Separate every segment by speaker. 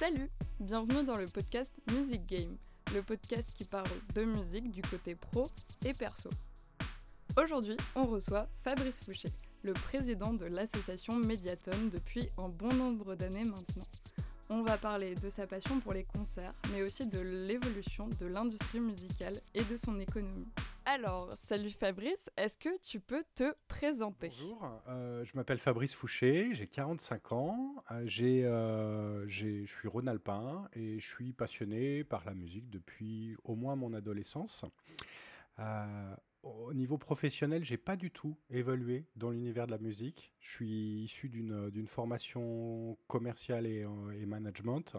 Speaker 1: Salut Bienvenue dans le podcast Music Game, le podcast qui parle de musique du côté pro et perso. Aujourd'hui, on reçoit Fabrice Fouché, le président de l'association Mediaton depuis un bon nombre d'années maintenant. On va parler de sa passion pour les concerts, mais aussi de l'évolution de l'industrie musicale et de son économie. Alors, salut Fabrice, est-ce que tu peux te présenter?
Speaker 2: Bonjour, euh, je m'appelle Fabrice Fouché, j'ai 45 ans, euh, euh, j'ai, je suis rhône-alpin et je suis passionné par la musique depuis au moins mon adolescence. Au niveau professionnel, j'ai pas du tout évolué dans l'univers de la musique. Je suis issu d'une formation commerciale euh, et management.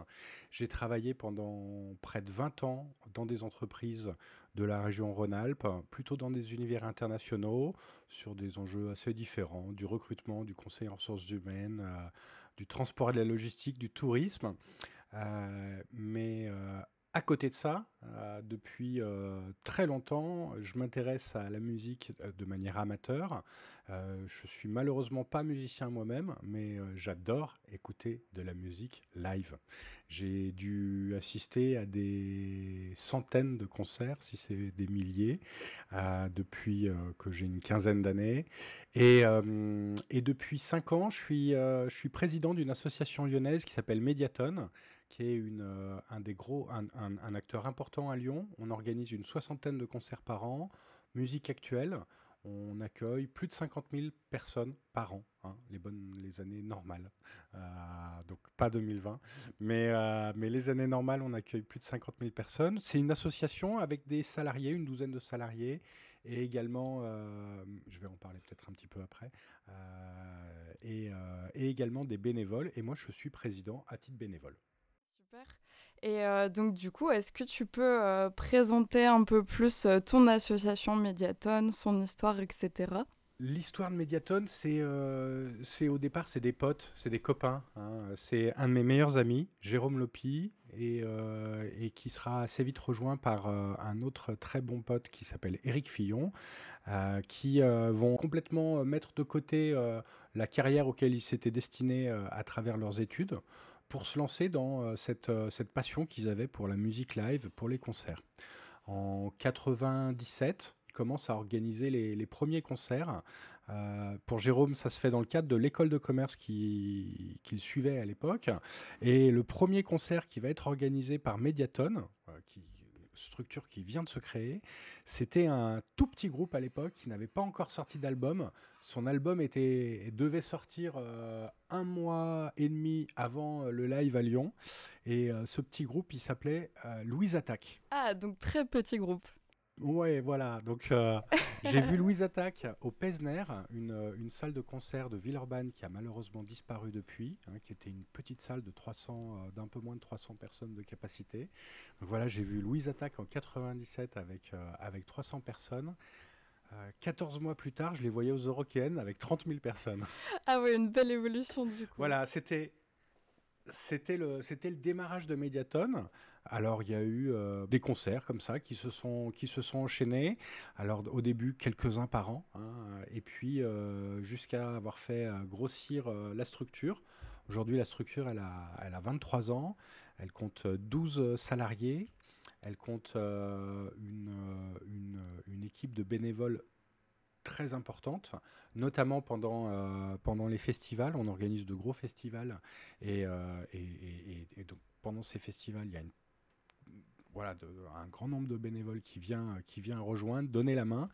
Speaker 2: J'ai travaillé pendant près de 20 ans dans des entreprises de la région Rhône-Alpes, plutôt dans des univers internationaux, sur des enjeux assez différents, du recrutement, du conseil en ressources humaines, euh, du transport et de la logistique, du tourisme. Euh, mais euh, à côté de ça, euh, depuis euh, très longtemps, je m'intéresse à la musique euh, de manière amateur. Je suis malheureusement pas musicien moi-même, mais j'adore écouter de la musique live. J'ai dû assister à des centaines de concerts, si c'est des milliers, depuis que j'ai une quinzaine d'années. Et, depuis cinq ans, je suis, je suis président d'une association lyonnaise qui s'appelle Mediaton, qui est euh, un des gros, un, acteur important à Lyon. On organise une soixantaine de concerts par an, musique actuelle. On accueille plus de 50 000 personnes par an, hein, les bonnes, les années normales. Euh, donc pas 2020, mais, euh, mais les années normales, on accueille plus de 50 000 personnes. C'est une association avec des salariés, une douzaine de salariés, et également, je vais en parler peut-être un petit peu après, et également des bénévoles. Et moi, je suis président à titre bénévole.
Speaker 1: Et euh, donc du coup, est-ce que tu peux euh, présenter un peu plus euh, ton association Mediaton, son histoire, etc.
Speaker 2: L'histoire de Mediaton, c'est au départ, c'est des potes, c'est des copains. hein. C'est un de mes meilleurs amis, Jérôme Lopi, et, et qui sera assez vite rejoint par un autre très bon pote qui s'appelle Éric Fillon, qui vont complètement mettre de côté la carrière auquel ils s'étaient destinés à travers leurs études pour se lancer dans euh, cette, euh, cette passion qu'ils avaient pour la musique live, pour les concerts. En 97, ils commencent à organiser les, premiers concerts. Euh, pour Jérôme, ça se fait dans le cadre de l'école de commerce qui- qu'il suivait à l'époque. Et le premier concert qui va être organisé par Mediaton, euh, qui structure qui vient de se créer, c'était un tout petit groupe à l'époque qui n'avait pas encore sorti d'album. Son album était, devait sortir euh, un mois et demi avant euh, le live à Lyon. Et euh, ce petit groupe, il s'appelait Louise Attaque.
Speaker 1: Ah, donc très petit groupe.
Speaker 2: Ouais, voilà. Donc, euh, j'ai vu Louise Attaque au Pesner, une, euh, une salle de concert de Villeurbanne qui a malheureusement disparu depuis, hein, qui était une petite salle de 300, euh, d'un peu moins de 300 personnes de capacité. Donc voilà, j'ai vu Louise Attaque en 97 avec, euh, avec 300 personnes. Euh, 14 mois plus tard, je les voyais aux Eurokéennes avec 30 000 personnes.
Speaker 1: Ah oui, une belle évolution du coup.
Speaker 2: Voilà, c'était c'était le le démarrage de Mediaton. Alors il y a eu euh, des concerts comme ça qui se sont qui se sont enchaînés. Alors au début quelques uns par an, hein, et puis euh, jusqu'à avoir fait euh, grossir la structure. Aujourd'hui la structure elle a elle a 23 ans, elle compte 12 salariés, elle compte une, une une équipe de bénévoles très importante, notamment pendant, euh, pendant les festivals. On organise de gros festivals et, euh, donc pendant ces festivals, il y a voilà, un grand nombre de bénévoles qui vient, qui vient rejoindre, donner la main.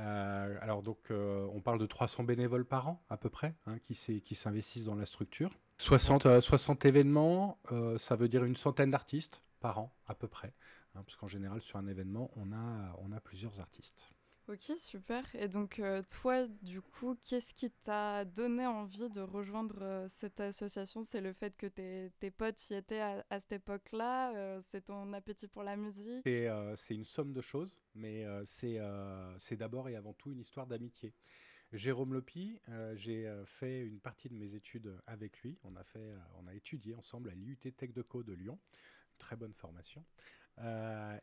Speaker 2: Euh, alors donc, on parle de 300 bénévoles par an à peu près hein, qui s'investissent dans la structure. 60, euh, 60 événements, ça veut dire une centaine d'artistes par an à peu près, hein, parce qu'en général sur un événement, on a, on a plusieurs artistes.
Speaker 1: Ok, super. Et donc euh, toi, du coup, qu'est-ce qui t'a donné envie de rejoindre euh, cette association? C'est le fait que tes, tes potes y étaient à, à cette époque-là euh, C'est ton appétit pour la musique?
Speaker 2: C'est une somme de choses, mais c'est d'abord et avant tout une histoire d'amitié. Jérôme Lopi, j'ai fait une partie de mes études avec lui. On a, fait, on a étudié ensemble à l'IUT Tech de Co de Lyon. Très bonne formation. Euh,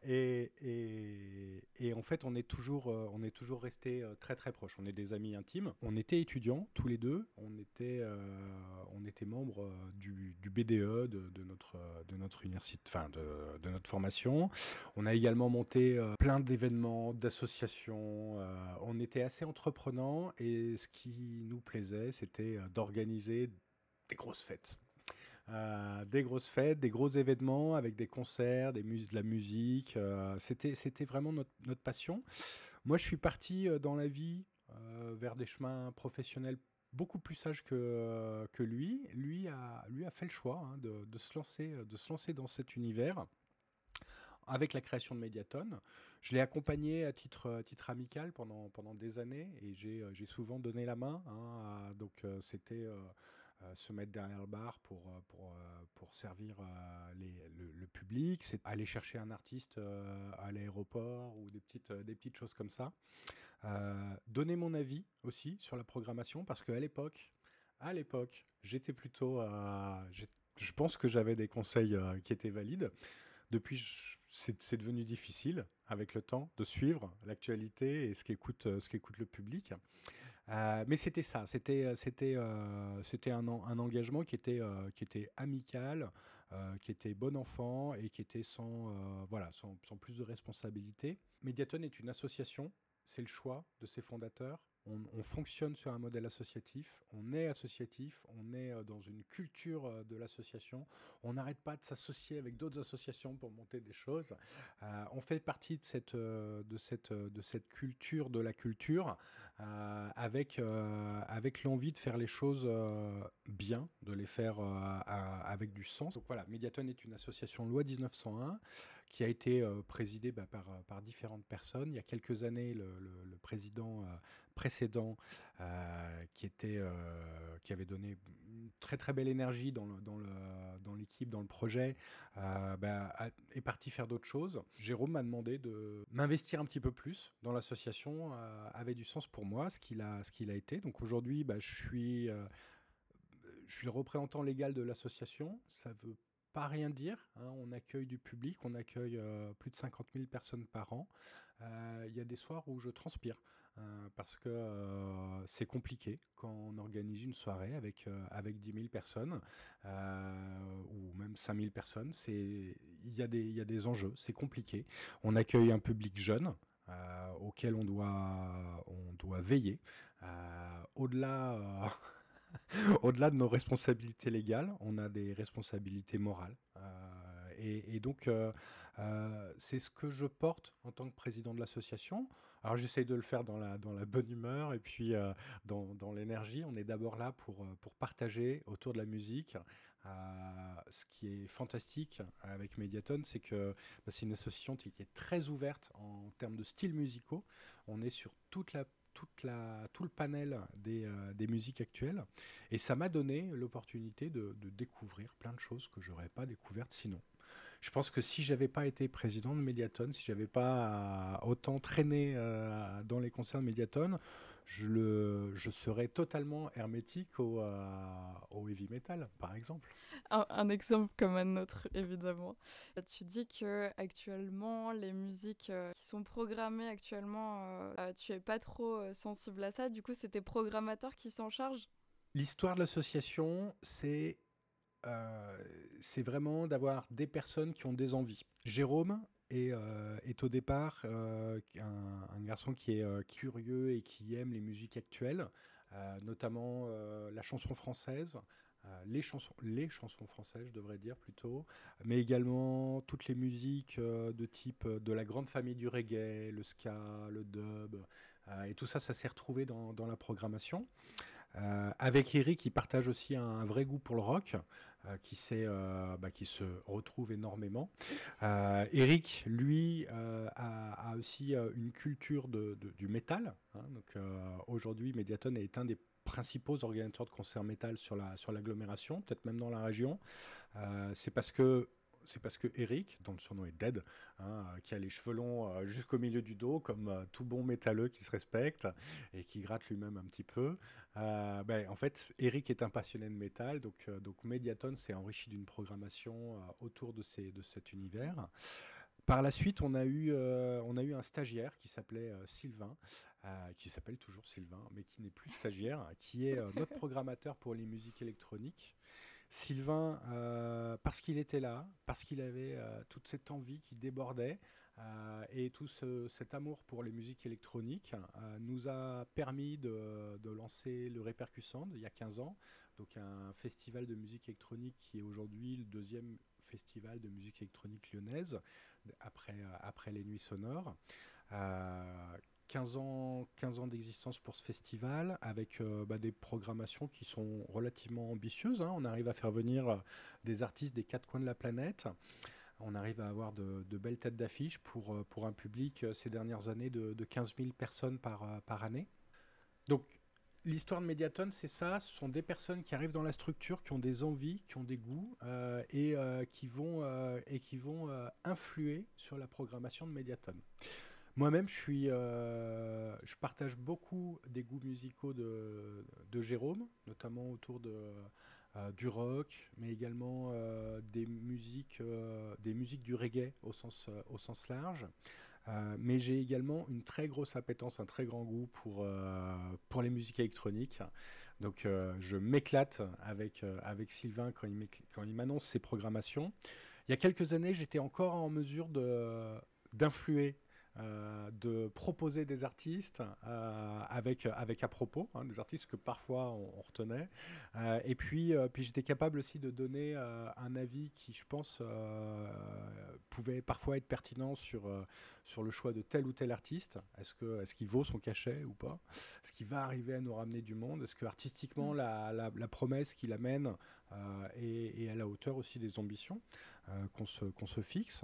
Speaker 2: et, en fait, on est toujours, euh, on toujours resté euh, très très proches. On est des amis intimes. On était étudiants tous les deux. On était, on était membres du, BDE de, de notre de notre université, enfin de, de, notre formation. On a également monté plein d'événements, d'associations. on était assez entreprenants et ce qui nous plaisait, c'était d'organiser des grosses fêtes. Des grosses fêtes, des gros événements avec des concerts, des de la musique. c'était, c'était vraiment notre, notre, passion. Moi, je suis parti dans la vie vers des chemins professionnels beaucoup plus sage que, euh, que lui. Lui a, lui a fait le choix hein, de, de, se lancer, de se lancer dans cet univers avec la création de Mediaton. Je l'ai accompagné à titre, à titre amical pendant, pendant des années et j'ai euh, souvent donné la main. Hein, donc euh, se mettre derrière le bar pour, pour, pour servir les, le, public, c'est aller chercher un artiste à l'aéroport ou des petites, des petites choses comme ça. Euh, donner mon avis aussi sur la programmation parce qu'à l'époque, à l'époque, j'étais plutôt. Je pense que j'avais des conseils euh, qui étaient valides. Depuis, c'est devenu difficile avec le temps de suivre l'actualité et ce qu'écoute euh, ce qu'écoute le public. Mais c'était ça, c'était c'était c'était un, un, engagement qui était qui était amical, qui était bon enfant et qui était sans voilà sans, sans, plus de responsabilité. Mediaton est une association c'est le choix de ses fondateurs on, fonctionne sur un modèle associatif, on est associatif, on est euh, dans une culture euh, de l'association, on n'arrête pas de s'associer avec d'autres associations pour monter des choses. Euh, on fait partie de cette, culture de la culture avec, avec l'envie de faire les choses bien, de les faire avec du sens. Donc voilà, Mediaton est une association loi 1901 qui a été présidée bah, par, par différentes personnes. Il y a quelques années, le, président précédent euh, qui, était, euh, qui avait donné une très très belle énergie dans, l'équipe, dans le projet, euh, bah, est parti faire d'autres choses. Jérôme m'a demandé de m'investir un petit peu plus dans l'association, avait du sens pour moi, ce qu'il a, ce qu'il a été. Donc aujourd'hui, bah, je, suis, je suis le représentant légal de l'association. Ça veut pas rien dire. Hein. On accueille du public, on accueille plus de 50 000 personnes par an. Il y a des soirs où je transpire. Euh, parce que euh, c'est compliqué quand on organise une soirée avec, euh, avec 10 000 personnes ou même 5 000 personnes. Il y, a des, y a des enjeux, c'est compliqué. On accueille un public jeune. auquel on doit, on doit veiller. au-delà, au-delà de nos responsabilités légales, on a des responsabilités morales. Et, donc, c'est ce que je porte en tant que président de l'association. Alors j'essaye de le faire dans la, dans la bonne humeur et puis euh, dans, dans l'énergie. On est d'abord là pour, euh, pour partager autour de la musique. Euh, ce qui est fantastique avec Mediaton, c'est que bah, c'est une association qui est très ouverte en termes de styles musicaux. On est sur toute la tout le panel des, des musiques actuelles. Et ça m'a donné l'opportunité de, de, découvrir plein de choses que j'aurais pas découvertes sinon je pense que si j'avais pas été président de Mediaton, si j'avais pas autant traîné euh, dans les concerts de Mediaton, je, le, je serais totalement hermétique au, euh, au heavy metal, par exemple.
Speaker 1: Un, exemple comme un autre, évidemment. Tu dis que actuellement, les musiques euh, qui sont programmées actuellement, tu es pas trop sensible à ça. Du coup, c'est tes programmateurs qui s'en chargent?
Speaker 2: L'histoire de l'association, c'est euh, c'est vraiment d'avoir des personnes qui ont des envies. Jérôme est, euh, au départ euh, un, garçon qui est curieux et qui aime les musiques actuelles, notamment la chanson française. les, chansons, les chansons françaises, je devrais dire plutôt, mais également toutes les musiques de type de la grande famille du reggae, le ska, le dub, et tout ça, ça s'est retrouvé dans la programmation. Euh, avec Eric, il partage aussi un, vrai goût pour le rock, euh, qui, euh, bah, qui se retrouve énormément. Eric, lui, a, aussi une culture de, du métal. Hein. donc aujourd'hui, Mediaton est un des principaux organisateurs de concerts métal sur la sur l'agglomération, peut-être même dans la région. c'est parce que c'est parce que Eric, dont le surnom est Dead, hein, qui a les cheveux longs euh, jusqu'au milieu du dos, comme euh, tout bon métalleux qui se respecte et qui gratte lui-même un petit peu. Euh, ben, en fait, Eric est un passionné de métal, donc, donc Mediaton s'est enrichi d'une programmation autour de, ces, de cet univers. Par la suite, on a eu, on a eu un stagiaire qui s'appelait Sylvain, qui s'appelle toujours Sylvain, mais qui n'est plus stagiaire, qui est notre programmateur pour les musiques électroniques. Sylvain, parce qu'il était là, parce qu'il avait toute cette envie qui débordait, et tout cet amour pour les musiques électroniques nous a permis de, lancer le Répercussand il y a 15 ans, donc un festival de musique électronique qui est aujourd'hui le deuxième festival de musique électronique lyonnaise, après les Nuits Sonores. 15 ans, 15 ans d'existence pour ce festival, avec euh, bah, des programmations qui sont relativement ambitieuses. Hein. On arrive à faire venir euh, des artistes des quatre coins de la planète. On arrive à avoir de, belles têtes d'affiche pour, euh, pour un public ces dernières années de, de 15 000 personnes par, par année. Donc l'histoire de Mediaton, c'est ça. Ce sont des personnes qui arrivent dans la structure, qui ont des envies, qui ont des goûts et, qui vont, et qui vont influer sur la programmation de Mediaton. Moi-même, je suis, euh, je partage beaucoup des goûts musicaux de, de Jérôme, notamment autour de, euh, du rock, mais également euh, des musiques, des musiques du reggae au sens, au sens large. mais j'ai également une très grosse appétence, un très grand goût pour, pour les musiques électroniques. Donc je m'éclate avec, avec Sylvain quand il m'annonce ses programmations. Il y a quelques années, j'étais encore en mesure d'influer euh, de proposer des artistes euh, avec, avec à propos, hein, des artistes que parfois on, retenait. Euh, et puis, puis j'étais capable aussi de donner un avis qui, je pense, pouvait parfois être pertinent sur, sur le choix de tel ou tel artiste. Est-ce qu'il est qu'il vaut son cachet ou pas? Est-ce qu'il va arriver à nous ramener du monde? Est-ce que artistiquement, la, la, promesse qu'il amène est, est, à la hauteur aussi des ambitions qu'on se, qu'on se fixe?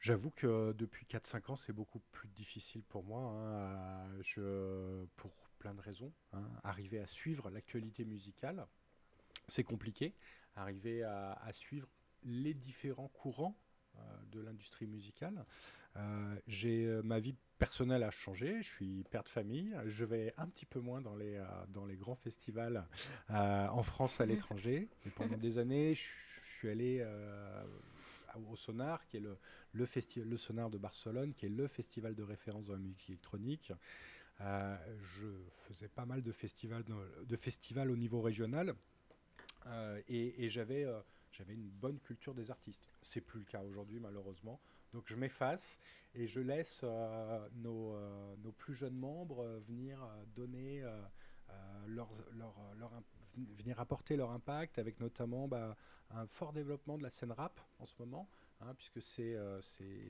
Speaker 2: J'avoue que depuis 4-5 ans, c'est beaucoup plus difficile pour moi, hein, je, pour plein de raisons. Hein. arriver à suivre l'actualité musicale, c'est compliqué. Arriver à, suivre les différents courants euh, de l'industrie musicale. Euh, j'ai euh, ma vie personnelle a changé. Je suis père de famille. Je vais un petit peu moins dans les dans les grands festivals en France à l'étranger. pendant des années, je, je suis allé au Sonar, qui est le, le, le Sonar de Barcelone, qui est le festival de référence dans la musique électronique. Euh, je faisais pas mal de festivals, de festivals au niveau régional euh, et, j'avais euh, j'avais une bonne culture des artistes. C'est plus le cas aujourd'hui malheureusement. Donc je m'efface et je laisse nos, nos, plus jeunes membres venir donner leur, leur, leur, venir apporter leur impact avec notamment bah, un fort développement de la scène rap en ce moment, hein, puisque c'est euh,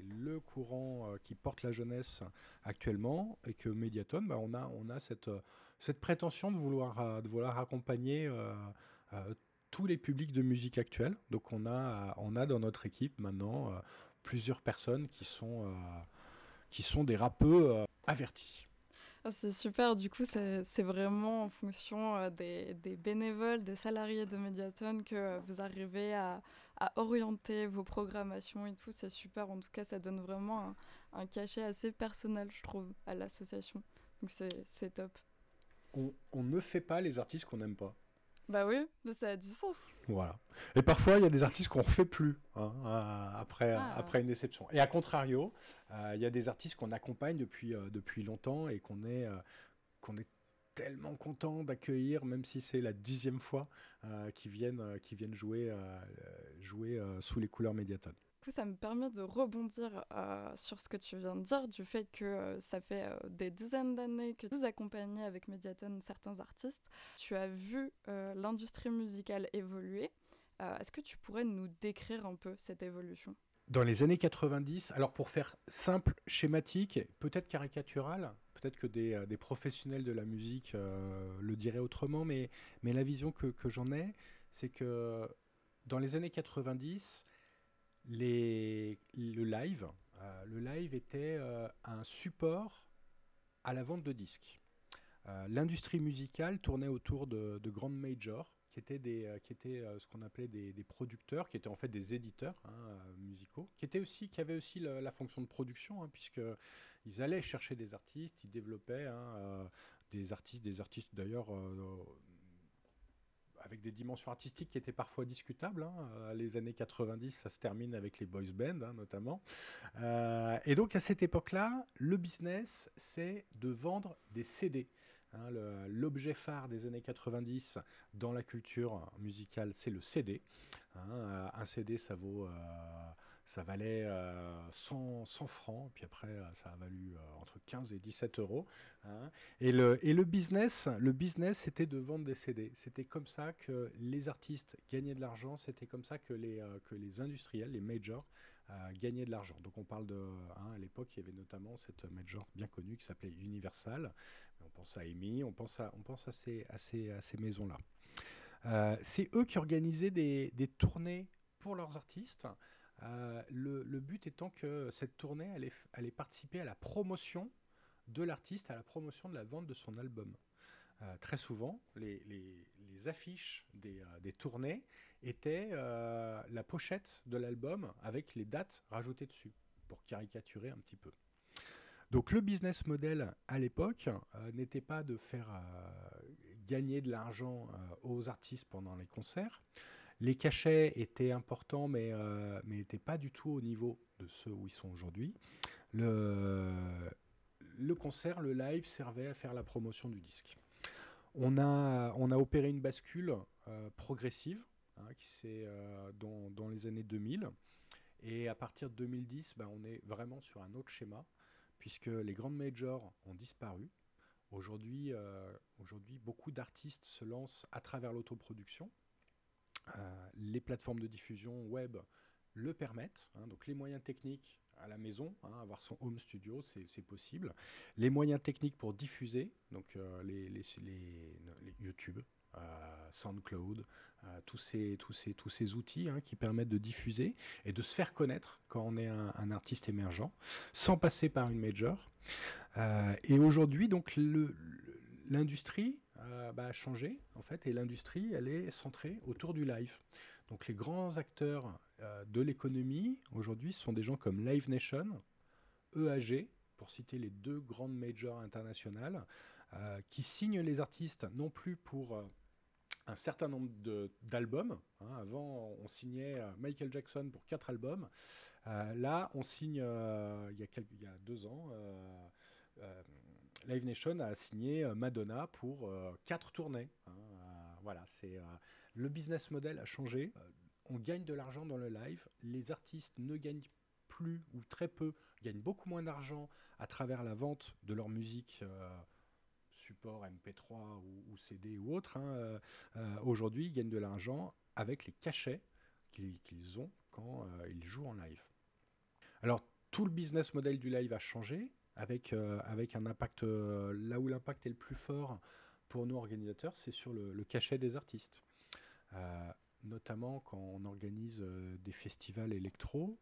Speaker 2: le courant euh, qui porte la jeunesse actuellement et que Mediaton, bah, on, a, on a cette, euh, cette prétention de vouloir, de vouloir accompagner tous les publics de musique actuelle. Donc on a, on a dans notre équipe maintenant plusieurs personnes qui sont, qui sont des rappeux avertis.
Speaker 1: C'est super, du coup, c'est vraiment en fonction euh, des, bénévoles, des salariés de Mediaton que euh, vous arrivez à, orienter vos programmations et tout. C'est super, en tout cas, ça donne vraiment un, cachet assez personnel, je trouve, à l'association. Donc c'est top.
Speaker 2: On, on ne fait pas les artistes qu'on n'aime pas.
Speaker 1: Bah oui, ça a du sens.
Speaker 2: Voilà. Et parfois, il y a des artistes qu'on ne refait plus hein, après, ah. après une déception. Et à contrario, euh, il y a des artistes qu'on accompagne depuis, euh, depuis longtemps et qu'on est, euh, qu'on est tellement content d'accueillir, même si c'est la dixième fois qu'ils viennent, viennent jouer, jouer sous les couleurs Mediaton
Speaker 1: coup, ça me permet de rebondir euh, sur ce que tu viens de dire, du fait que euh, ça fait euh, des dizaines d'années que vous accompagnez avec Mediaton certains artistes. Tu as vu l'industrie musicale évoluer. Est-ce que tu pourrais nous décrire un peu cette évolution?
Speaker 2: Dans les années 90, alors pour faire simple, schématique, peut-être caricatural, peut-être que des, professionnels de la musique le diraient autrement, mais, la vision que j'en ai, c'est que dans les années 90, le live. Euh, le live était euh, un support à la vente de disques. Euh, l'industrie musicale tournait autour de, grandes majors qui étaient, des, qui étaient ce qu'on appelait des, producteurs, qui étaient en fait des éditeurs hein, musicaux, qui, étaient aussi, qui avaient aussi la, fonction de production, hein, puisqu'ils allaient chercher des artistes, ils développaient hein, des artistes, des artistes d'ailleurs avec des dimensions artistiques qui étaient parfois discutables. Hein. Euh, les années 90, ça se termine avec les boys bands hein, notamment. Euh, et donc à cette époque-là, le business, c'est de vendre des CD. Hein, l'objet phare des années 90 dans la culture musicale, c'est le CD. Hein, un CD, ça vaut ça valait 100, euh, francs, puis après euh, ça a valu euh, entre 15 et 17 euros. Hein. Et, le, business, le business c'était de vendre des CD. C'était comme ça que les artistes gagnaient de l'argent, c'était comme ça que les, industriels, les majors, gagnaient de l'argent. Donc on parle de, hein, à l'époque il y avait notamment cette major bien connue qui s'appelait Universal. On pense à EMI, on pense à, ces, maisons-là. c'est eux qui organisaient des tournées pour leurs artistes. Euh, le, but étant que cette tournée allait, participer à la promotion de l'artiste, à la promotion de la vente de son album. Euh, très souvent, les, affiches euh, des, tournées étaient la pochette de l'album avec les dates rajoutées dessus, pour caricaturer un petit peu. Donc le business model à l'époque n'était pas de faire gagner de l'argent aux artistes pendant les concerts, les cachets étaient importants, mais euh, n'étaient pas du tout au niveau de ceux où ils sont aujourd'hui. Le, concert, le live servait à faire la promotion du disque. On a, opéré une bascule euh, progressive hein, qui c'est euh, dans, les années 2000. Et à partir de 2010, ben, on est vraiment sur un autre schéma, puisque les grandes majors ont disparu. Aujourd'hui beaucoup d'artistes se lancent à travers l'autoproduction. Euh, les plateformes de diffusion web le permettent. Hein, donc les moyens techniques à la maison, hein, avoir son home studio, c'est possible. Les moyens techniques pour diffuser, donc euh, les, YouTube, euh, SoundCloud, tous, ces, outils hein, qui permettent de diffuser et de se faire connaître quand on est un, artiste émergent, sans passer par une major. et aujourd'hui, donc l'industrie euh, bah, a changé, en fait, et l'industrie, elle est centrée autour du live. Donc les grands acteurs euh, de l'économie, aujourd'hui, sont des gens comme Live Nation, EAG, pour citer les deux grandes majors internationales, euh, qui signent les artistes non plus pour un certain nombre d'albums. Hein. Avant, on signait Michael Jackson pour quatre albums. là, on signe, a il y a deux ans, Live Nation a signé euh, Madonna pour euh, quatre tournées. Hein, euh, voilà, c'est le business model a changé. on gagne de l'argent dans le live. Les artistes ne gagnent plus ou très peu, gagnent beaucoup moins d'argent à travers la vente de leur musique support MP3 ou, CD ou autre. Hein, aujourd'hui, ils gagnent de l'argent avec les cachets qu'ils ont quand ils jouent en live. Alors, tout le business model du live a changé avec, euh, avec un impact, euh, là où l'impact est le plus fort pour nous organisateurs, c'est sur le, cachet des artistes. Euh, notamment quand on organise des festivals électro,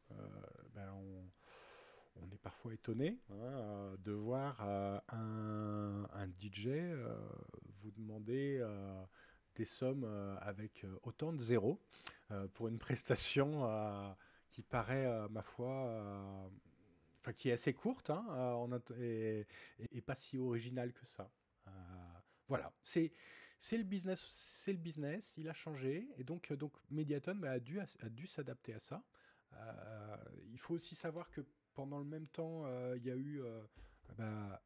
Speaker 2: ben on, est parfois étonné hein, de voir un, un, DJ vous demander des sommes avec autant de zéros pour une prestation qui paraît, ma foi, qui est assez courte hein, euh, et, pas si originale que ça. Euh, voilà, c'est le business, il a changé et donc donc Mediaton bah, a dû s'adapter à ça. Euh, il faut aussi savoir que pendant le même temps, il y a eu bah,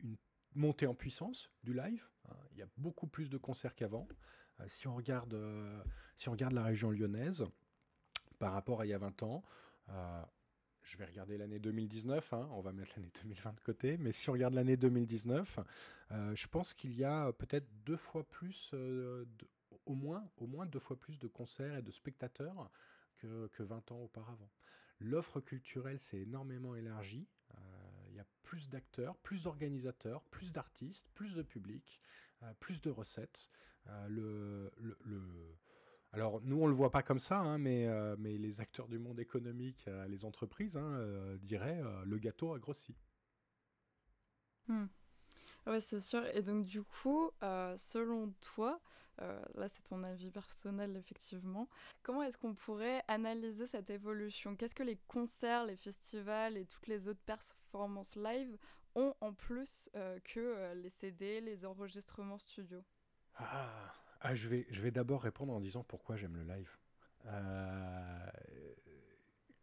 Speaker 2: une montée en puissance du live. Hein. il y a beaucoup plus de concerts qu'avant. si on regarde si on regarde la région lyonnaise par rapport à il y a 20 ans, je vais regarder l'année 2019, hein, on va mettre l'année 2020 de côté, mais si on regarde l'année 2019, euh, je pense qu'il y a peut-être deux fois plus, euh, au, moins, au moins deux fois plus de concerts et de spectateurs que, que 20 ans auparavant. L'offre culturelle s'est énormément élargie. Euh, il y a plus d'acteurs, plus d'organisateurs, plus d'artistes, plus de public, plus de recettes. Alors nous, on ne le voit pas comme ça, hein, mais, euh, mais les acteurs du monde économique, euh, les entreprises, hein, euh, diraient le gâteau a grossi.
Speaker 1: Hmm. Oui, c'est sûr. Et donc du coup, selon toi, là c'est ton avis personnel effectivement, comment est-ce qu'on pourrait analyser cette évolution? Qu'est-ce que les concerts, les festivals et toutes les autres performances live ont en plus que les CD, les enregistrements studio?
Speaker 2: Ah. Ah, je vais, d'abord répondre en disant pourquoi j'aime le live. Euh,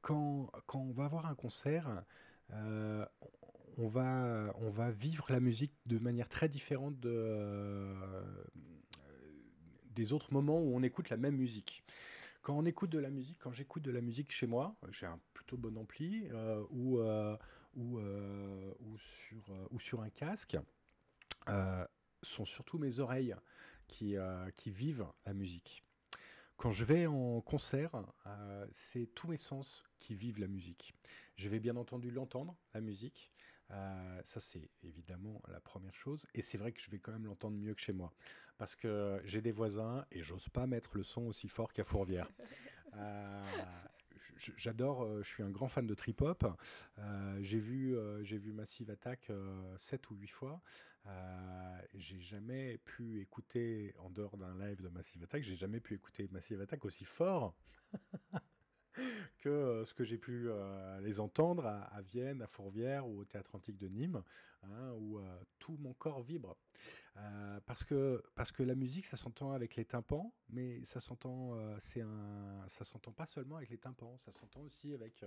Speaker 2: quand, on va voir un concert, euh, on, va, vivre la musique de manière très différente de, des autres moments où on écoute la même musique. Quand on écoute de la musique, quand j'écoute de la musique chez moi, j'ai un plutôt bon ampli ou, sur, ou sur un casque, sont surtout mes oreilles qui, qui vivent la musique. Quand je vais en concert, euh, c'est tous mes sens qui vivent la musique. Je vais bien entendu l'entendre, la musique. Euh, ça, c'est évidemment la première chose. Et c'est vrai que je vais quand même l'entendre mieux que chez moi. Parce que j'ai des voisins et j'ose pas mettre le son aussi fort qu'à Fourvière. Euh, j'adore, je suis un grand fan de trip-hop. j'ai vu, j'ai vu Massive Attack 7 ou 8 fois. Euh, j'ai jamais pu écouter, en dehors d'un live de Massive Attack, j'ai jamais pu écouter Massive Attack aussi fort que euh, ce que j'ai pu euh, les entendre à, Vienne, à Fourvière ou au Théâtre Antique de Nîmes, hein, où tout mon corps vibre. parce, que, parce que la musique, ça s'entend avec les tympans, mais ça s'entend, un, ça s'entend pas seulement avec les tympans, ça s'entend aussi avec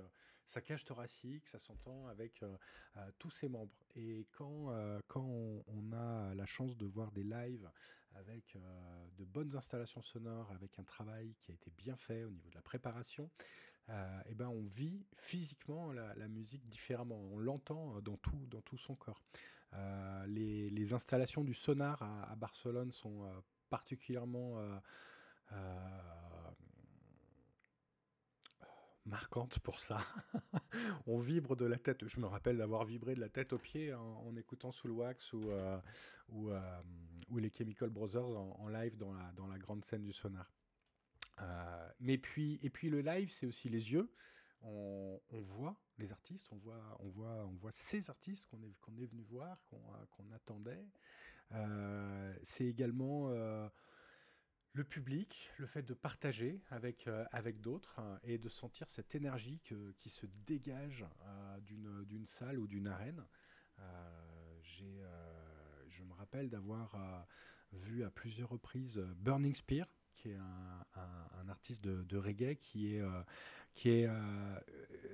Speaker 2: sa cage thoracique, ça s'entend avec euh, euh, tous ses membres. Et quand, euh, quand on, a la chance de voir des lives avec de bonnes installations sonores, avec un travail qui a été bien fait au niveau de la préparation, et eh ben on vit physiquement la, musique différemment. On l'entend dans tout, dans tout son corps. Les, installations du sonar à Barcelone sont particulièrement marquante pour ça. on vibre de la tête. Je me rappelle d'avoir vibré de la tête aux pieds en, écoutant Soul Wax ou, euh, euh, ou, les Chemical Brothers en, live dans la, dans la grande scène du sonar. Euh, mais puis, et puis le live, c'est aussi les yeux. On, voit les artistes, on voit, on voit, on voit ces artistes qu'on est, qu'on est venu voir, qu'on attendait. c'est également le public, le fait de partager avec, euh, d'autres hein, et de sentir cette énergie qui se dégage euh, d'une salle ou d'une arène. Euh, je me rappelle d'avoir vu à plusieurs reprises Burning Spear, qui est un, artiste de, reggae, qui est, qui est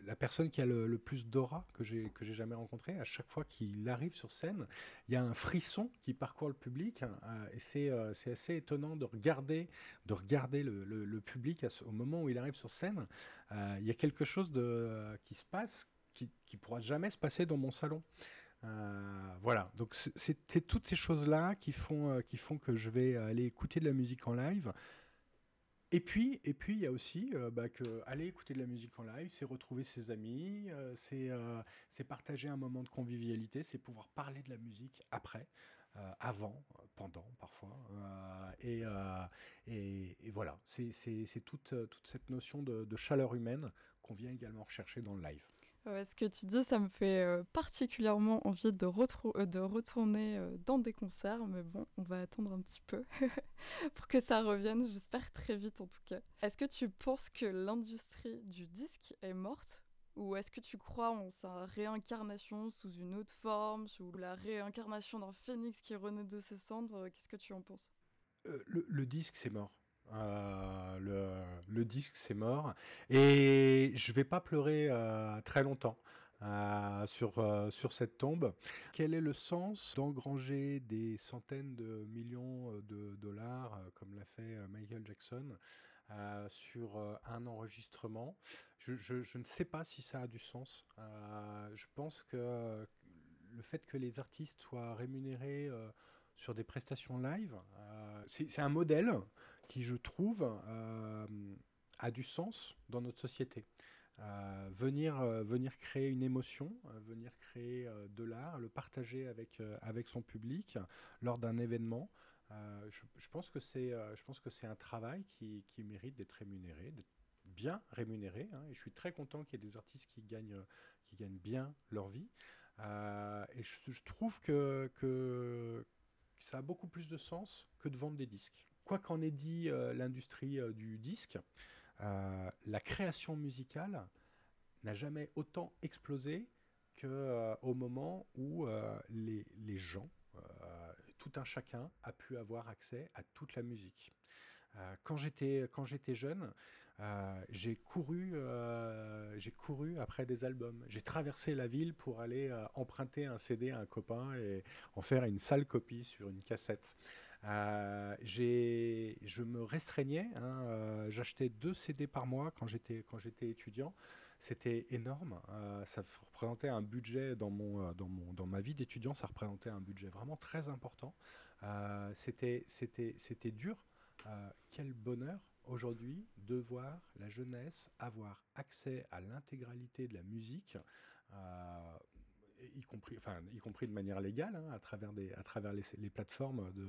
Speaker 2: la personne qui a le, plus d'aura que j'ai jamais rencontré. À chaque fois qu'il arrive sur scène, il y a un frisson qui parcourt le public euh, et c'est euh, assez étonnant de regarder de regarder le, le, public au moment où il arrive sur scène. Euh, il y a quelque chose de qui se passe qui qui pourra jamais se passer dans mon salon. Voilà, donc c'est toutes ces choses-là qui font, qui font que je vais aller écouter de la musique en live, et puis, et puis il y a aussi euh, bah, que aller écouter de la musique en live, c'est retrouver ses amis, euh, euh, c'est partager un moment de convivialité, c'est pouvoir parler de la musique après, avant, pendant parfois. Et, et, voilà, c'est toute, toute cette notion de chaleur humaine qu'on vient également rechercher dans le live
Speaker 1: ce que tu dis, ça me fait euh, particulièrement envie de, euh, retourner euh, dans des concerts, mais bon, on va attendre un petit peu pour que ça revienne, j'espère très vite en tout cas. Est-ce que tu penses que l'industrie du disque est morte? Ou est-ce que tu crois en sa réincarnation sous une autre forme, sous la réincarnation d'un phénix qui renaît de ses cendres? Qu'est-ce que tu en penses?
Speaker 2: Le disque, c'est mort. Euh, le, disque, c'est mort. Et je vais pas pleurer euh, très longtemps. Euh, sur, sur cette tombe. Quel est le sens d'engranger des centaines de millions de dollars, comme l'a fait Michael Jackson, sur un enregistrement? Je, je, ne sais pas si ça a du sens. je pense que le fait que les artistes soient rémunérés sur des prestations live, c'est un modèle qui, je trouve, euh, a du sens dans notre société. Euh, venir, euh, venir créer une émotion, venir créer de l'art, le partager avec, avec son public lors d'un événement. Je, pense que c'est, je pense que c'est un travail qui, qui mérite d'être rémunéré, d'être bien rémunéré. Hein, et je suis très content qu'il y ait des artistes qui gagnent, qui gagnent bien leur vie. et je, trouve que, que ça a beaucoup plus de sens que de vendre des disques quoi qu'en ait dit euh, l'industrie euh, du disque, euh, la création musicale n'a jamais autant explosé qu'au moment où les, gens, tout un chacun, a pu avoir accès à toute la musique. quand j'étais jeune, j'ai couru après des albums. J'ai traversé la ville pour aller emprunter un CD à un copain et en faire une sale copie sur une cassette. Je me restreignais. Hein, j'achetais deux CD par mois quand j'étais quand j'étais étudiant. C'était énorme. Euh, ça représentait un budget dans, mon, euh, dans, mon, dans ma vie d'étudiant, ça représentait un budget vraiment très important. Euh, c'était, c'était, c'était dur. quel bonheur aujourd'hui de voir la jeunesse avoir accès à l'intégralité de la musique. Y compris, enfin, y compris de manière légale, hein, à travers, des, à travers les, les plateformes de,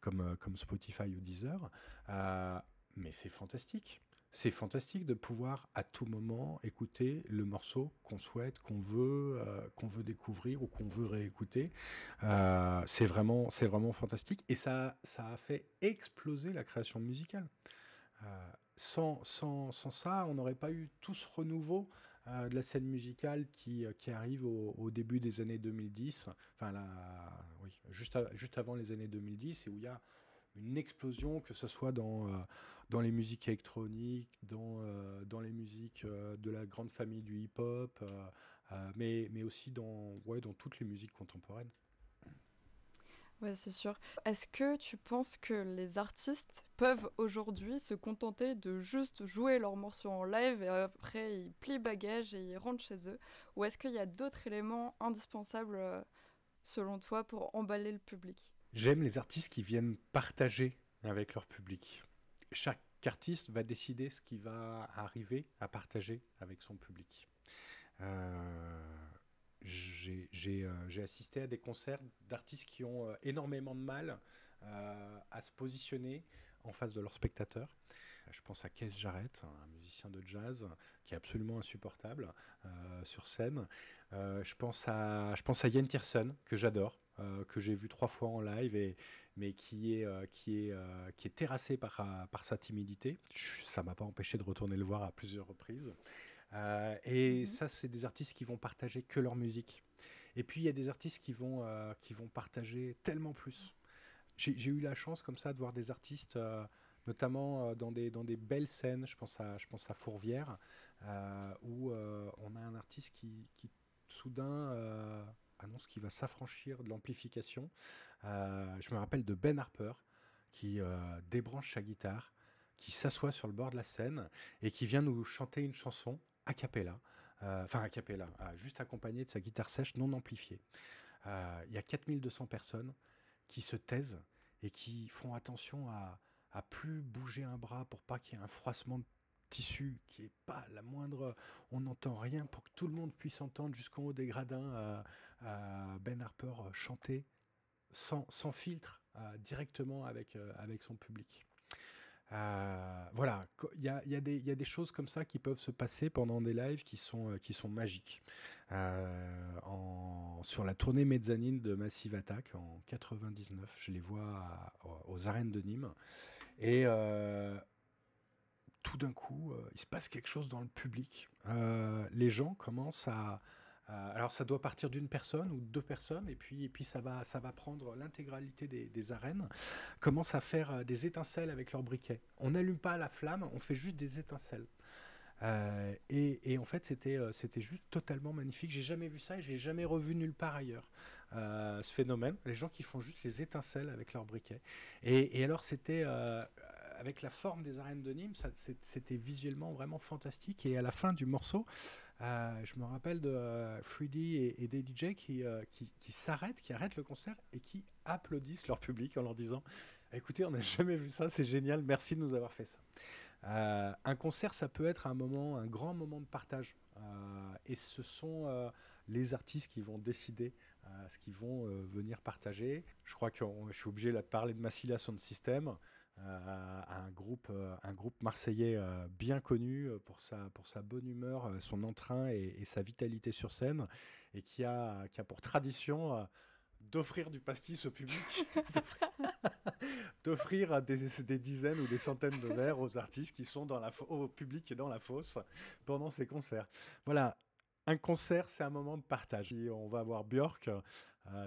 Speaker 2: comme, comme Spotify ou Deezer. mais c'est fantastique c'est fantastique de pouvoir à tout moment écouter le morceau qu'on souhaite, qu'on veut, euh, qu'on veut découvrir ou qu'on veut réécouter. Euh, c'est vraiment, c'est vraiment fantastique et ça, ça a fait exploser la création musicale. Euh, sans, sans, sans, ça, on n'aurait pas eu tout ce renouveau de la scène musicale qui, qui arrive au, début des années 2010, enfin oui, juste, avant les années 2010, et où il y a une explosion, que ce soit dans, euh, les musiques électroniques, dans, euh, les musiques euh, de la grande famille du hip-hop, mais, mais aussi dans, ouais, dans toutes les musiques contemporaines.
Speaker 1: Ouais, c'est sûr. Est-ce que tu penses que les artistes peuvent aujourd'hui se contenter de juste jouer leurs morceaux en live et après ils plient bagage et ils rentrent chez eux? Ou est-ce qu'il y a d'autres éléments indispensables selon toi pour emballer le public?
Speaker 2: J'aime les artistes qui viennent partager avec leur public. Chaque artiste va décider ce qui va arriver à partager avec son public. Euh, euh, j'ai assisté à des concerts d'artistes qui ont euh, énormément de mal à se positionner en face de leurs spectateurs. Je pense à Keith Jarrett, un musicien de jazz qui est absolument insupportable sur scène. je, pense à, je pense à Ian Tiersen, que j'adore, euh, que j'ai vu trois fois en live, et, mais qui est, euh, qui est, euh, qui est terrassé par, par sa timidité. Ça m'a pas empêché de retourner le voir à plusieurs reprises. Et mhm. ça, c'est des artistes qui vont partager que leur musique. Et puis, il y a des artistes qui vont, qui vont partager tellement plus. J'ai eu la chance comme ça de voir des artistes notamment dans, des, dans des belles scènes, je pense à, je pense à Fourvière, où on a un artiste qui, qui soudain annonce qu'il va s'affranchir de l'amplification. Euh, je me rappelle de Ben Harper qui euh, débranche sa guitare, qui s'assoit sur le bord de la scène et qui vient nous chanter une chanson a euh, enfin juste accompagnée de sa guitare sèche non amplifiée. Il y a 4200 personnes qui se taisent et qui font attention à, à plus bouger un bras pour pas qu'il y ait un froissement de tissu qui est pas la moindre. On n'entend rien pour que tout le monde puisse entendre jusqu'en haut des gradins euh, Ben Harper chanter sans, filtre euh, directement euh, avec son public. Voilà, il y a, des choses comme ça qui peuvent se passer pendant des lives qui sont, sont magiques. en, sur la tournée mezzanine de Massive Attack en 99, je les vois aux arènes de Nîmes. Et tout d'un coup, euh, il se passe quelque chose dans le public. Euh, les gens commencent à, alors ça doit partir d'une personne ou deux personnes, et puis, et puis ça, va, ça va prendre l'intégralité des, arènes, commencent à faire euh, des étincelles avec leurs briquets? On n'allume pas la flamme, on fait juste des étincelles. et, en fait, c'était c'était juste totalement magnifique. J'ai jamais vu ça et j'ai jamais revu nulle part ailleurs ce phénomène. Les gens qui font juste les étincelles avec leurs briquets. Et, et alors, c'était avec la forme des arènes de Nîmes, c'était visuellement vraiment fantastique. Et à la fin du morceau, euh, je me rappelle de euh, et, des DJ qui, euh, qui, qui s'arrêtent, qui arrêtent le concert et qui applaudissent leur public en leur disant Écoutez, on n'a jamais vu ça, c'est génial, merci de nous avoir fait ça. Euh, un concert, ça peut être un moment, un grand moment de partage. et ce sont les artistes qui vont décider ce qu'ils vont venir partager. Je crois que je suis obligé là, de parler de Massilia Sound System. Euh, un, groupe, euh, un groupe marseillais euh, bien connu pour sa, pour sa bonne humeur, son entrain et, sa vitalité sur scène, et qui a, qui a pour tradition d'offrir du pastis au public, d'offrir des, des, dizaines ou des centaines de verres aux artistes qui sont dans la au public est dans la fosse pendant ces concerts. Voilà, un concert, c'est un moment de partage. on va voir Björk,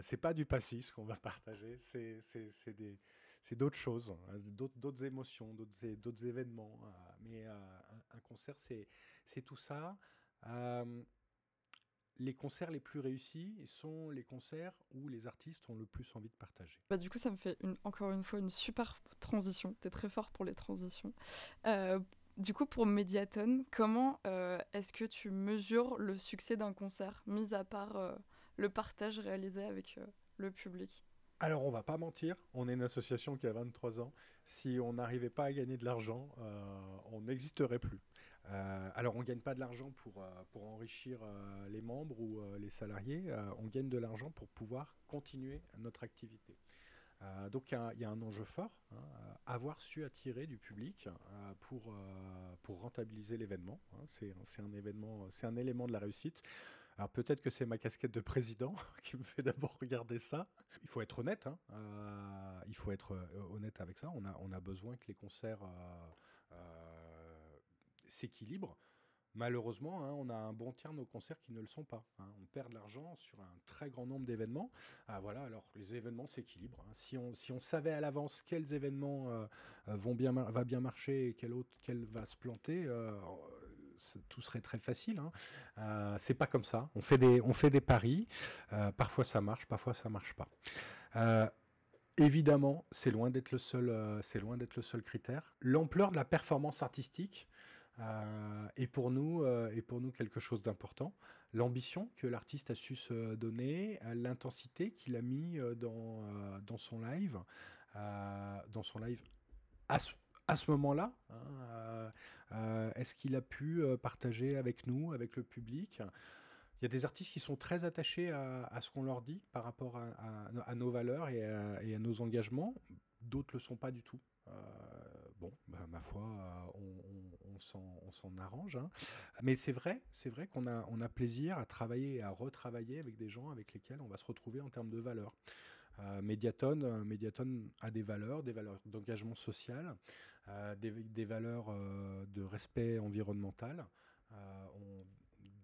Speaker 2: c'est pas du pastis qu'on va partager, c'est des c'est d'autres choses, hein, d'autres émotions, d'autres événements. mais un, concert, c'est tout ça les concerts les plus réussis sont les concerts où les artistes ont le plus envie de partager.
Speaker 1: Bah, du coup, ça me fait encore une fois une super transition. Tu es très fort pour les transitions. Euh, du coup, pour Mediaton, comment euh, est-ce que tu mesures le succès d'un concert, mis à part euh, le partage réalisé avec le public?
Speaker 2: Alors, on va pas mentir, on est une association qui a 23 ans. Si on n'arrivait pas à gagner de l'argent, on n'existerait plus. Euh, alors, on ne gagne pas de l'argent pour, euh, enrichir euh, les membres ou les salariés, on gagne de l'argent pour pouvoir continuer notre activité. donc il y, a un enjeu fort, hein, avoir su attirer du public pour, pour rentabiliser l'événement. Hein. c'est un événement, c'est un élément de la réussite. Alors peut-être que c'est ma casquette de président qui me fait d'abord regarder ça. Il faut être honnête, hein. il faut être honnête avec ça. On a, on a besoin que les concerts s'équilibre. Malheureusement, hein, on a un bon tiers de nos concerts qui ne le sont pas. Hein. On perd de l'argent sur un très grand nombre d'événements. Ah, voilà, alors les événements s'équilibrent. Si, on, si on savait à l'avance quels événements euh, euh, vont bien, va bien marcher et quel autre quel va se planter, euh, tout serait très facile. Hein. c'est pas comme ça. On fait des, paris. parfois ça marche, parfois ça marche pas. Évidemment, c'est loin d'être le seul, c'est loin d'être le seul critère. L'ampleur de la performance artistique, euh, et pour nous, euh, quelque chose d'important. L'ambition que l'artiste a su se donner, euh, l'intensité qu'il a mis dans, son live, à ce moment-là. Hein, est-ce qu'il a pu partager avec nous, avec le public? Il y a des artistes qui sont très attachés à, ce qu'on leur dit par rapport à, nos valeurs et, à, nos engagements. D'autres le sont pas du tout. bon, bah, ma foi, on, s'en arrange. Hein. Mais c'est vrai, c'est vrai qu'on a, a plaisir à travailler et à retravailler avec des gens avec lesquels on va se retrouver en termes de valeurs. Euh, Mediaton, euh, Mediaton a des valeurs, des valeurs d'engagement social, euh, des, valeurs de respect environnemental.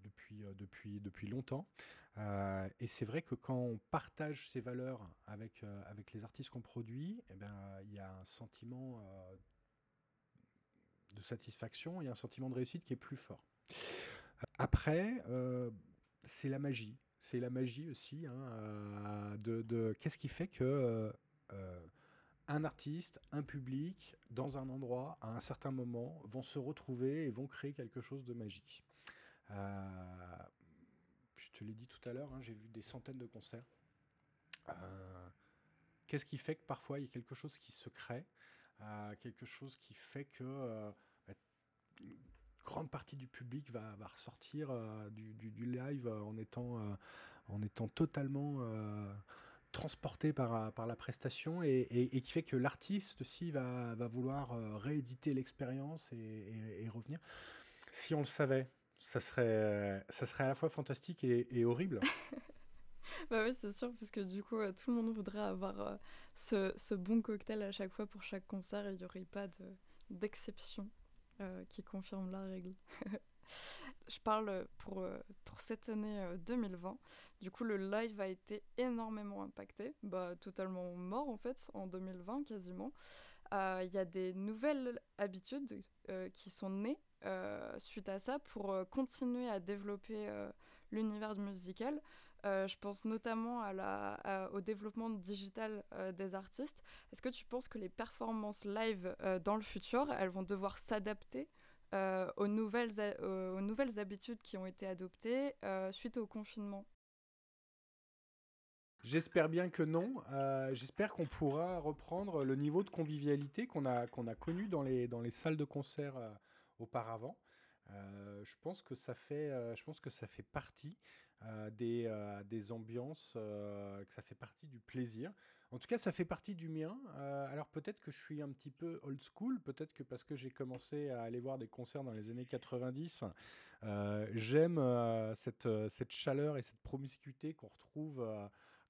Speaker 2: depuis, depuis, depuis longtemps. et c'est vrai que quand on partage ces valeurs avec, avec les artistes qu'on produit, eh ben, il y a un sentiment de satisfaction et un sentiment de réussite qui est plus fort. Après, c'est la magie. C'est la magie aussi hein, euh, de, qu'est-ce qui fait que euh, un artiste, un public, dans un endroit, à un certain moment, vont se retrouver et vont créer quelque chose de magique. je te l'ai dit tout à l'heure, hein, j'ai vu des centaines de concerts. Qu'est-ce qui fait que parfois il y a quelque chose qui se crée quelque chose qui fait que euh, bah, grande partie du public va, ressortir euh, du, live en étant, euh, en étant totalement transporté par, par la prestation et, qui fait que l'artiste aussi va, vouloir rééditer l'expérience et, revenir. Si on le savait, ça serait, ça serait à la fois fantastique et, horrible.
Speaker 1: bah oui, c'est sûr, parce que du coup, tout le monde voudrait avoir ce, bon cocktail à chaque fois pour chaque concert et il n'y aurait pas d'exception euh, qui confirme la règle. Je parle pour, euh, pour cette année 2020. Euh, du coup, le live a été énormément impacté, bah, totalement mort en fait, en 2020 quasiment. Il y a des nouvelles habitudes qui sont nées suite à ça pour continuer à développer l'univers musical. Euh, je pense notamment au développement digital euh, des artistes. Est-ce que tu penses que les performances live euh, dans le futur, elles vont devoir s'adapter aux, nouvelles, aux nouvelles habitudes qui ont été adoptées suite au confinement?
Speaker 2: J'espère bien que non. J'espère qu'on pourra reprendre le niveau de convivialité qu'on a, qu'on a connu dans les, dans les salles de concert auparavant. je pense que ça fait, je pense que ça fait partie euh, des, euh, des, ambiances, euh, que ça fait partie du plaisir. En tout cas, ça fait partie du mien. alors peut-être que je suis un petit peu old school, peut-être que parce que j'ai commencé à aller voir des concerts dans les années 90, j'aime cette, chaleur et cette promiscuité qu'on retrouve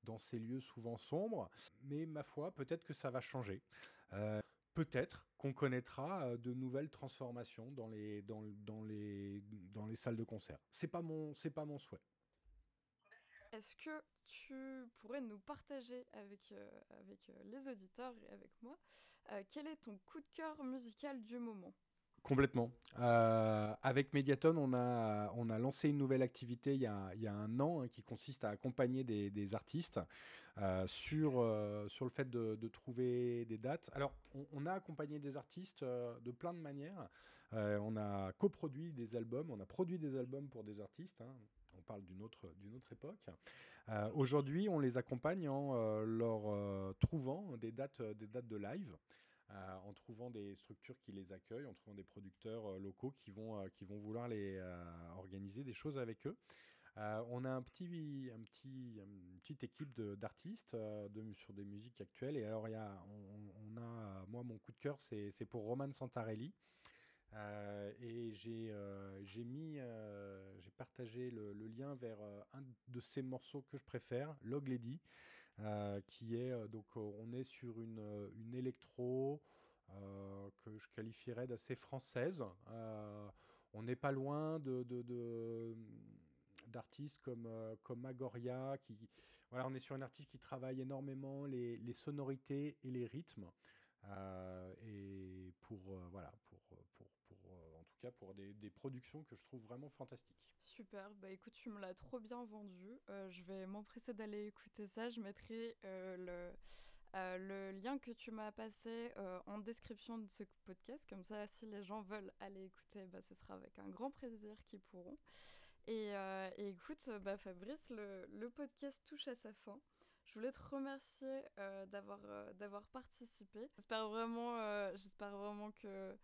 Speaker 2: dans ces lieux souvent sombres. Mais ma foi, peut-être que ça va changer. Peut-être qu'on connaîtra de nouvelles transformations dans les, salles de concert. C'est pas c'est pas mon souhait.
Speaker 1: Est-ce que tu pourrais nous partager avec, avec les auditeurs et avec moi quel est ton coup de cœur musical du moment?
Speaker 2: Complètement. Euh, avec Mediaton, on a, on a lancé une nouvelle activité il y a, il y a un an hein, qui consiste à accompagner des, artistes euh, sur, euh, sur le fait de, trouver des dates. Alors, on, on a accompagné des artistes de plein de manières. on a coproduit des albums, on a produit des albums pour des artistes. Hein. Parle d'une autre, d'une autre époque. Aujourd'hui, on les accompagne en leur trouvant des dates, des dates de live. Euh, en trouvant des structures qui les accueillent, en trouvant des producteurs euh, locaux qui vont, euh, qui vont vouloir les, organiser des choses avec eux. on a un petit, un petit, une petite équipe d'artistes de, sur des musiques actuelles. Et alors, y a, on, a, moi, mon coup de cœur, c'est pour Roman Santarelli. Et j'ai mis, j'ai partagé le, lien vers un de ces morceaux que je préfère, Log Lady, euh, qui est euh, donc euh, on est sur une, une électro que je qualifierais d'assez française. on n'est pas loin de, d'artistes comme, comme Agoria. Qui, voilà, on est sur un artiste qui travaille énormément les, les sonorités et les rythmes. et pour, voilà, pour, pour, cas pour des, productions que je trouve vraiment fantastiques.
Speaker 1: Super, bah écoute, tu me l'as trop bien vendu. je vais m'empresser d'aller écouter ça. Je mettrai le, le lien que tu m'as passé en description de ce podcast. Comme ça, si les gens veulent aller écouter, bah, ce sera avec un grand plaisir qu'ils pourront. Et, écoute, bah, Fabrice, le, podcast touche à sa fin. Je voulais te remercier euh, d'avoir euh, participé. J'espère vraiment, euh, j'espère vraiment que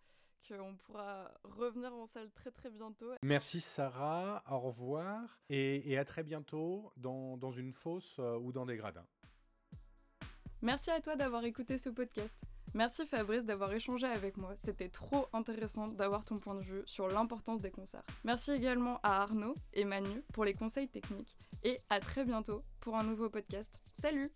Speaker 1: qu'on pourra revenir en salle très très bientôt.
Speaker 2: Merci Sarah, au revoir et, et à très bientôt dans, dans une fosse ou dans des gradins.
Speaker 1: Merci à toi d'avoir écouté ce podcast. Merci Fabrice d'avoir échangé avec moi, c'était trop intéressant d'avoir ton point de vue sur l'importance des concerts. Merci également à Arnaud et Manu pour les conseils techniques et à très bientôt pour un nouveau podcast. Salut